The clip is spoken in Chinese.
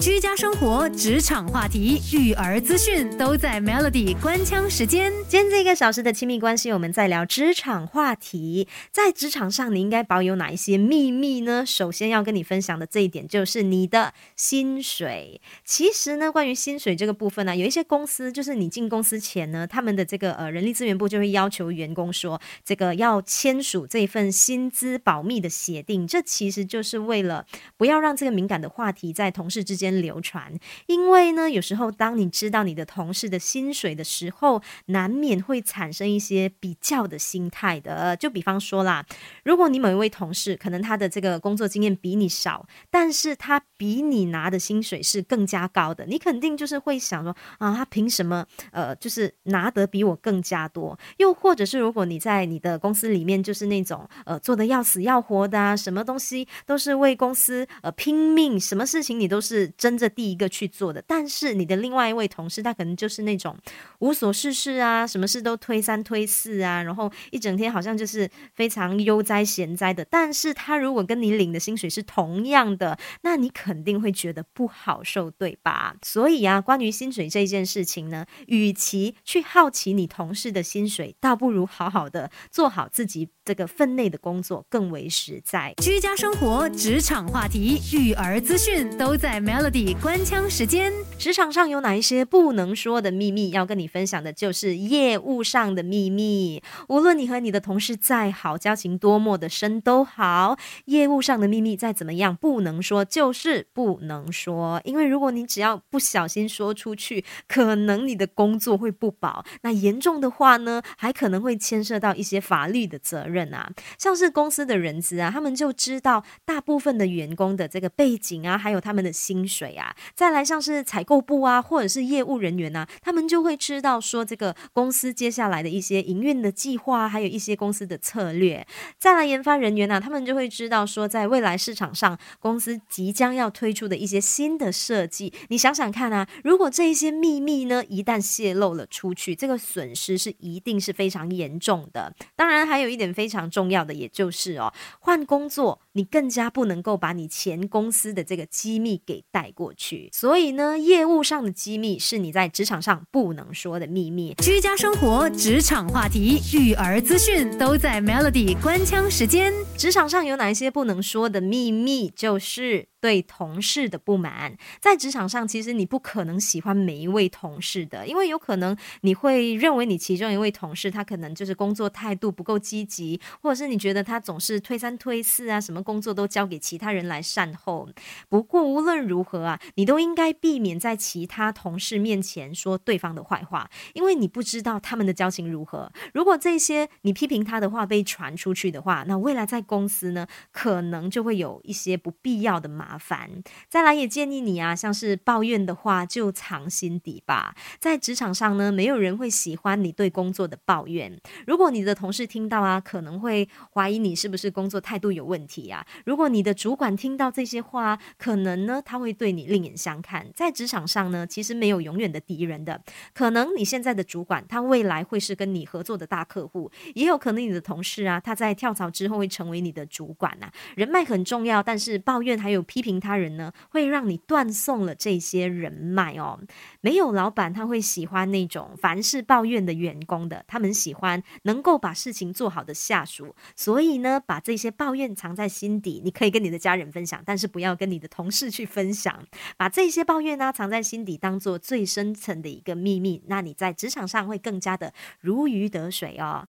居家生活、职场话题、育儿资讯都在 Melody 官腔时间。今天这一个小时的亲密关系，我们在聊职场话题。在职场上，你应该保有哪一些秘密呢？首先要跟你分享的这一点就是你的薪水。其实呢，关于薪水这个部分呢，有一些公司就是你进公司前呢，他们的这个呃人力资源部就会要求员工说，这个要签署这份薪资保密的协定。这其实就是为了不要让这个敏感的话题在同事之间。流传，因为呢，有时候当你知道你的同事的薪水的时候，难免会产生一些比较的心态的。就比方说啦，如果你某一位同事可能他的这个工作经验比你少，但是他比你拿的薪水是更加高的，你肯定就是会想说啊，他凭什么呃，就是拿得比我更加多？又或者是如果你在你的公司里面就是那种呃做的要死要活的啊，什么东西都是为公司呃拼命，什么事情你都是。争着第一个去做的，但是你的另外一位同事，他可能就是那种无所事事啊，什么事都推三推四啊，然后一整天好像就是非常悠哉闲哉的。但是他如果跟你领的薪水是同样的，那你肯定会觉得不好受，对吧？所以啊，关于薪水这件事情呢，与其去好奇你同事的薪水，倒不如好好的做好自己这个分内的工作更为实在。居家生活、职场话题、育儿资讯都在 Melody。底官腔时间，职场上有哪一些不能说的秘密？要跟你分享的就是业务上的秘密。无论你和你的同事再好，交情多么的深都好，业务上的秘密再怎么样不能说，就是不能说。因为如果你只要不小心说出去，可能你的工作会不保。那严重的话呢，还可能会牵涉到一些法律的责任啊。像是公司的人资啊，他们就知道大部分的员工的这个背景啊，还有他们的薪水。水啊，再来像是采购部啊，或者是业务人员呐，他们就会知道说这个公司接下来的一些营运的计划，还有一些公司的策略。再来研发人员呢，他们就会知道说在未来市场上公司即将要推出的一些新的设计。你想想看啊，如果这一些秘密呢一旦泄露了出去，这个损失是一定是非常严重的。当然，还有一点非常重要的，也就是哦，换工作你更加不能够把你前公司的这个机密给带。过去，所以呢，业务上的机密是你在职场上不能说的秘密。居家生活、职场话题、育儿资讯都在 Melody 官腔时间。职场上有哪一些不能说的秘密？就是。对同事的不满，在职场上，其实你不可能喜欢每一位同事的，因为有可能你会认为你其中一位同事他可能就是工作态度不够积极，或者是你觉得他总是推三推四啊，什么工作都交给其他人来善后。不过无论如何啊，你都应该避免在其他同事面前说对方的坏话，因为你不知道他们的交情如何。如果这些你批评他的话被传出去的话，那未来在公司呢，可能就会有一些不必要的麻。麻烦，再来也建议你啊，像是抱怨的话就藏心底吧。在职场上呢，没有人会喜欢你对工作的抱怨。如果你的同事听到啊，可能会怀疑你是不是工作态度有问题啊。如果你的主管听到这些话，可能呢他会对你另眼相看。在职场上呢，其实没有永远的敌人的。可能你现在的主管，他未来会是跟你合作的大客户，也有可能你的同事啊，他在跳槽之后会成为你的主管呐。人脉很重要，但是抱怨还有批。批评他人呢，会让你断送了这些人脉哦。没有老板他会喜欢那种凡事抱怨的员工的，他们喜欢能够把事情做好的下属。所以呢，把这些抱怨藏在心底，你可以跟你的家人分享，但是不要跟你的同事去分享。把这些抱怨呢藏在心底，当做最深层的一个秘密，那你在职场上会更加的如鱼得水哦。